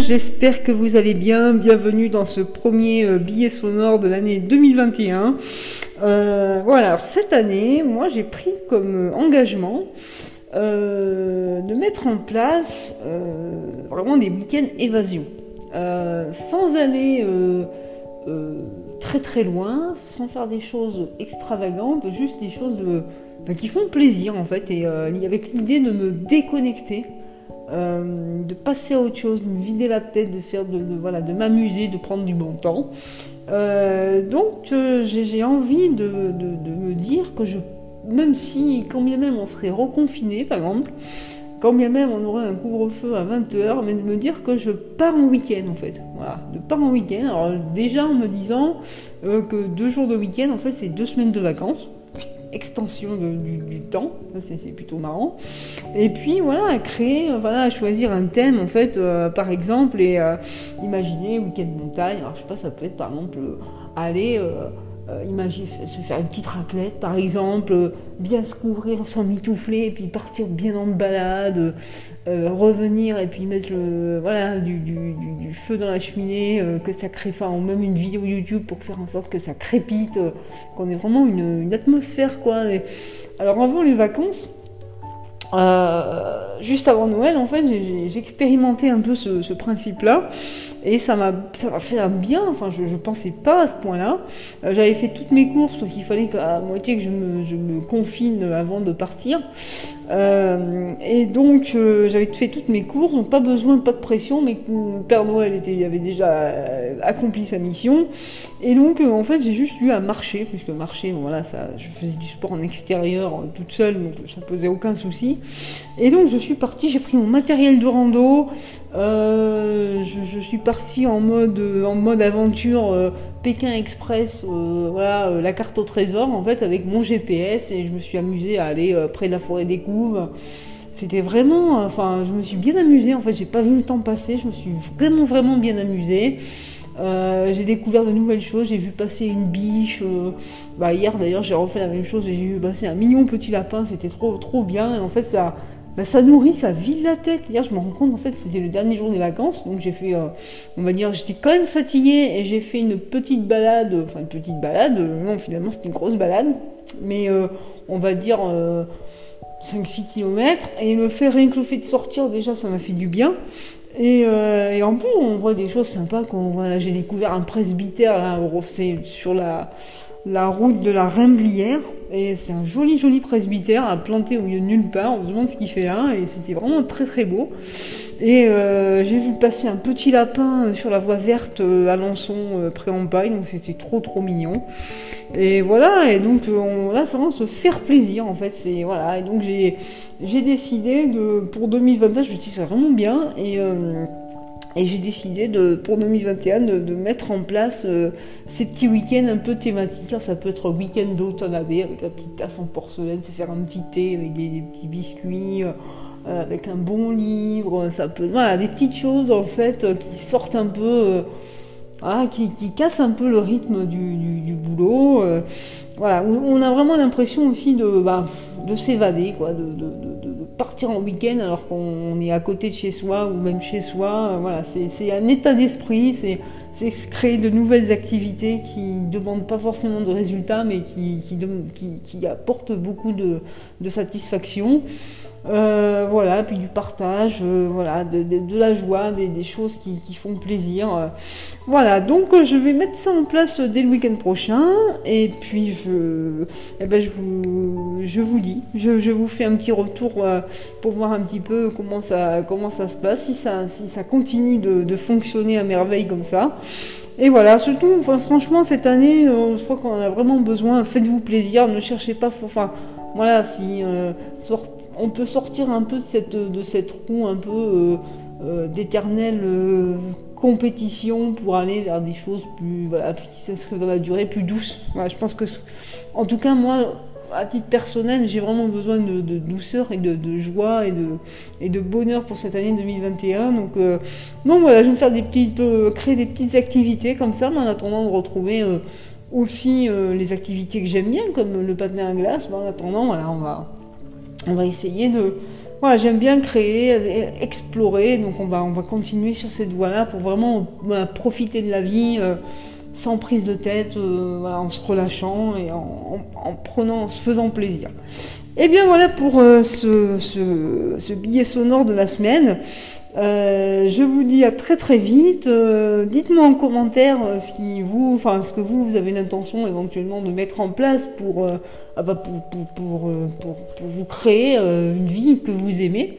j'espère que vous allez bien. Bienvenue dans ce premier euh, billet sonore de l'année 2021. Euh, voilà, cette année, moi j'ai pris comme euh, engagement de mettre en place vraiment des week-ends évasion. sans aller très très loin, sans faire des choses extravagantes, juste des choses bah, qui font plaisir en fait, et avec l'idée de me déconnecter euh, de passer à autre chose, de me vider la tête, de faire de, voilà, de m'amuser, de prendre du bon temps. Euh, donc euh, j'ai envie de, me dire que je, même si, quand bien même on serait reconfiné par exemple, quand bien même on aurait un couvre-feu à 20h, mais de me dire que je pars en week-end en fait. Voilà, de pars en week-end. Alors déjà en me disant que deux jours de week-end en fait c'est deux semaines de vacances extension du, temps, c'est plutôt marrant. Et puis voilà, créer, voilà, choisir un thème en fait, euh, par exemple, et euh, imaginer week-end montagne. Alors je sais pas, ça peut être par exemple euh, aller euh, imagine se faire une petite raclette par exemple, bien se couvrir sans mitoufler et puis partir bien en balade, euh, revenir et puis mettre le, voilà, du, feu dans la cheminée, euh, que ça crée, enfin même une vidéo YouTube pour faire en sorte que ça crépite, qu'on ait vraiment une, atmosphère quoi. alors avant les vacances, juste avant Noël en fait j'ai expérimenté un peu ce principe là. Et ça m'a fait un bien, enfin je ne pensais pas à ce point-là. Euh, j'avais fait toutes mes courses parce qu'il fallait qu'à moitié que je me, confine avant de partir. Euh, et donc euh, j'avais fait toutes mes courses, donc pas besoin, pas de pression, mais Père Noël était, avait déjà accompli sa mission. Et donc en fait j'ai juste eu à marcher, puisque marcher, voilà, ça, je faisais du sport en extérieur toute seule, donc ça posait aucun souci. Et donc je suis partie, j'ai pris mon matériel de rando, je, je suis partie parti en mode, en mode aventure euh, Pékin Express, euh, voilà, euh, la carte au trésor en fait avec mon GPS et je me suis amusée à aller près de la forêt des Couves. C'était vraiment, enfin, je me suis bien amusée en fait. J'ai pas vu le temps passer. Je me suis vraiment vraiment bien amusée. j'ai découvert de nouvelles choses, j'ai vu passer une biche. bah, hier d'ailleurs, j'ai refait la même chose, j'ai vu passer un mignon petit lapin, c'était trop trop bien. Et en fait, ça, bah, ça nourrit, ça vide la tête. Hier, je me rends compte, en fait, c'était le dernier jour des vacances, donc j'ai fait, euh, on va dire, j'étais quand même fatiguée et j'ai fait une petite balade, enfin une petite balade, non, finalement c'était une grosse balade, mais euh, on va dire 5-6 euh, km, et le fait, rien de sortir, déjà, ça m'a fait du bien. Et, en plus, on voit des choses sympas. Quand j'ai découvert un presbytère là, sur la, la route de la Remblière. Et c'est un joli, joli presbytère à planter au milieu de nulle part. On se demande ce qu'il fait là. Et c'était vraiment très, très beau. Et euh, j'ai vu passer un petit lapin sur la voie verte euh, à Lançon, euh, paille. Donc c'était trop, trop mignon. Et voilà. Et donc là, c'est vraiment se faire plaisir, en fait. C'est, voilà. Et donc j'ai, décidé de, pour 2021, je me suis dit, vraiment bien. Et et j'ai décidé de, pour 2021 de, mettre en place euh, ces petits week-ends un peu thématiques. ça peut être un week-end d'automne avec la petite tasse en porcelaine, se faire un petit thé avec des, petits biscuits, euh, avec un bon livre. Ça peut, voilà, des petites choses en fait euh, qui sortent un peu, qui, qui, cassent un peu le rythme du, boulot. voilà, on a vraiment l'impression aussi de, bah, de s'évader, quoi, de partir en week-end alors qu'on est à côté de chez soi ou même chez soi. Voilà, c'est un état d'esprit, c'est créer de nouvelles activités qui ne demandent pas forcément de résultats, mais qui, apportent beaucoup de satisfaction. Euh, voilà, puis du partage, euh, voilà, de, la joie, des, choses qui, font plaisir. Euh. voilà, donc je vais mettre ça en place dès le week-end prochain. Et puis je, eh ben, je, vous, je vous dis, je, vous fais un petit retour pour voir un petit peu comment ça, comment ça se passe, si ça, si ça continue de, fonctionner à merveille comme ça. Et voilà, surtout, enfin, franchement, cette année, je crois qu'on a vraiment besoin. Faites-vous plaisir, ne cherchez pas. Enfin, voilà, si on peut sortir un peu de cette, de cette roue un peu euh, euh, d'éternelle euh, compétition pour aller vers des choses plus, voilà, qui s'inscrivent dans la durée, plus douces. je pense que, en tout cas, moi, à titre personnel, j'ai vraiment besoin de, douceur et de, joie et de, et de bonheur pour cette année 2021. Donc, donc voilà, je vais me faire des petites, créer des petites activités comme ça, en attendant de retrouver aussi les activités que j'aime bien, comme le patin à glace. en attendant, voilà, on va on va essayer de, voilà, j'aime bien créer, explorer, donc on va, on va continuer sur cette voie-là pour vraiment profiter de la vie sans prise de tête, en se relâchant et en, se faisant plaisir. Et eh bien voilà pour ce, ce, billet sonore de la semaine. Euh, je vous dis à très très vite. Euh, dites-moi en commentaire euh, ce que vous, avez l'intention éventuellement de mettre en place pour, ah bah, vous créer une vie que vous aimez.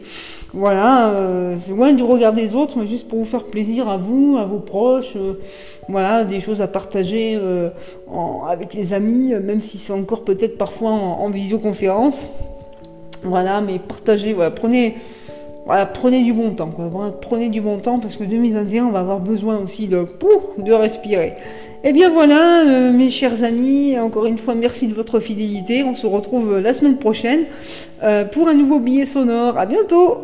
Voilà, c'est loin du regard des autres, mais juste pour vous faire plaisir à vous, à vos proches. voilà, des choses à partager avec les amis, même si c'est encore peut-être parfois en, en, visioconférence. Voilà, mais partagez, voilà, prenez voilà, prenez du bon temps. Prenez du bon temps parce que 2021, on va avoir besoin aussi de, de respirer. Et eh bien voilà, euh, mes chers amis, encore une fois, merci de votre fidélité. On se retrouve la semaine prochaine euh, pour un nouveau billet sonore. À bientôt!